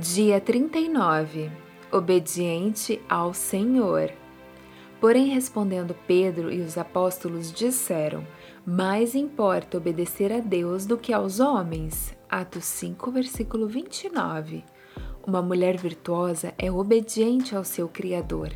Dia 39 Obediente ao Senhor. Porém, respondendo Pedro e os apóstolos disseram: Mais importa obedecer a Deus do que aos homens. Atos 5, versículo 29. Uma mulher virtuosa é obediente ao seu Criador.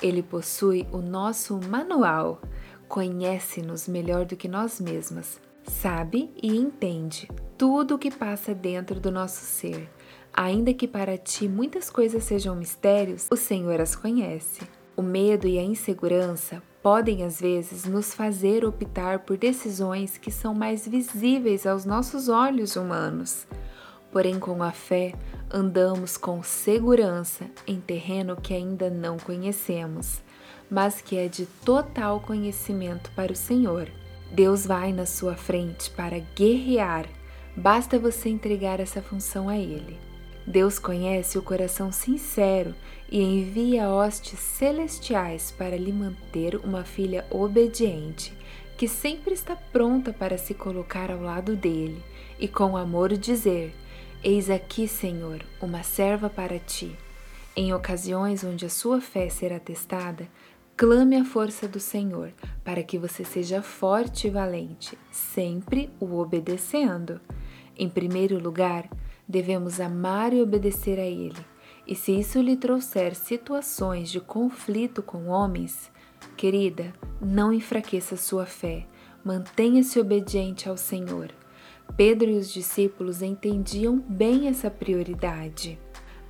Ele possui o nosso manual, conhece-nos melhor do que nós mesmas, sabe e entende tudo o que passa dentro do nosso ser Ainda que para ti muitas coisas sejam mistérios, o Senhor as conhece. O medo e a insegurança podem às vezes nos fazer optar por decisões que são mais visíveis aos nossos olhos humanos. Porém, com a fé, andamos com segurança em terreno que ainda não conhecemos, mas que é de total conhecimento para o Senhor. Deus vai na sua frente para guerrear, basta você entregar essa função a Ele. Deus conhece o coração sincero e envia hostes celestiais para lhe manter uma filha obediente, que sempre está pronta para se colocar ao lado dele e com amor dizer: Eis aqui, Senhor, uma serva para ti. Em ocasiões onde a sua fé será testada, clame a força do Senhor, para que você seja forte e valente, sempre o obedecendo. Em primeiro lugar, devemos amar e obedecer a Ele. E se isso lhe trouxer situações de conflito com homens, querida, não enfraqueça sua fé, mantenha-se obediente ao Senhor. Pedro e os discípulos entendiam bem essa prioridade.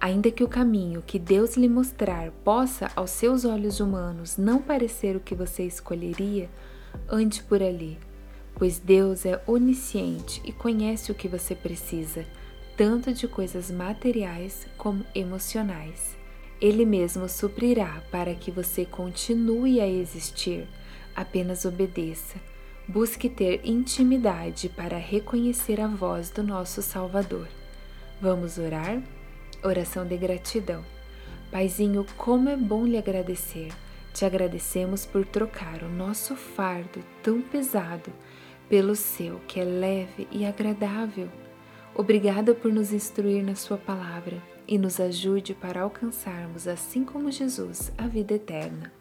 Ainda que o caminho que Deus lhe mostrar possa, aos seus olhos humanos, não parecer o que você escolheria, ande por ali, pois Deus é onisciente e conhece o que você precisa tanto de coisas materiais como emocionais. Ele mesmo suprirá para que você continue a existir. Apenas obedeça. Busque ter intimidade para reconhecer a voz do nosso Salvador. Vamos orar? Oração de gratidão. Paizinho, como é bom lhe agradecer. Te agradecemos por trocar o nosso fardo tão pesado pelo seu, que é leve e agradável. Obrigada por nos instruir na Sua palavra e nos ajude para alcançarmos, assim como Jesus, a vida eterna.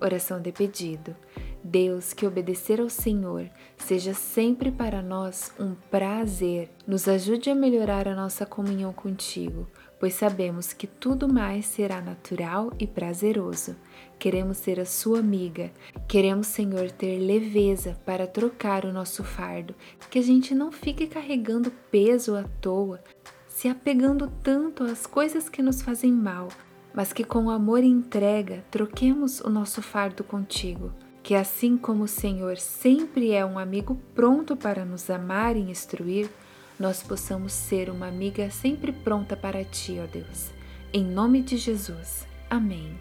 Oração de pedido. Deus, que obedecer ao Senhor seja sempre para nós um prazer. Nos ajude a melhorar a nossa comunhão contigo pois sabemos que tudo mais será natural e prazeroso. Queremos ser a sua amiga, queremos, Senhor, ter leveza para trocar o nosso fardo, que a gente não fique carregando peso à toa, se apegando tanto às coisas que nos fazem mal, mas que com amor e entrega troquemos o nosso fardo contigo. Que assim como o Senhor sempre é um amigo pronto para nos amar e instruir, nós possamos ser uma amiga sempre pronta para ti, ó Deus. Em nome de Jesus. Amém.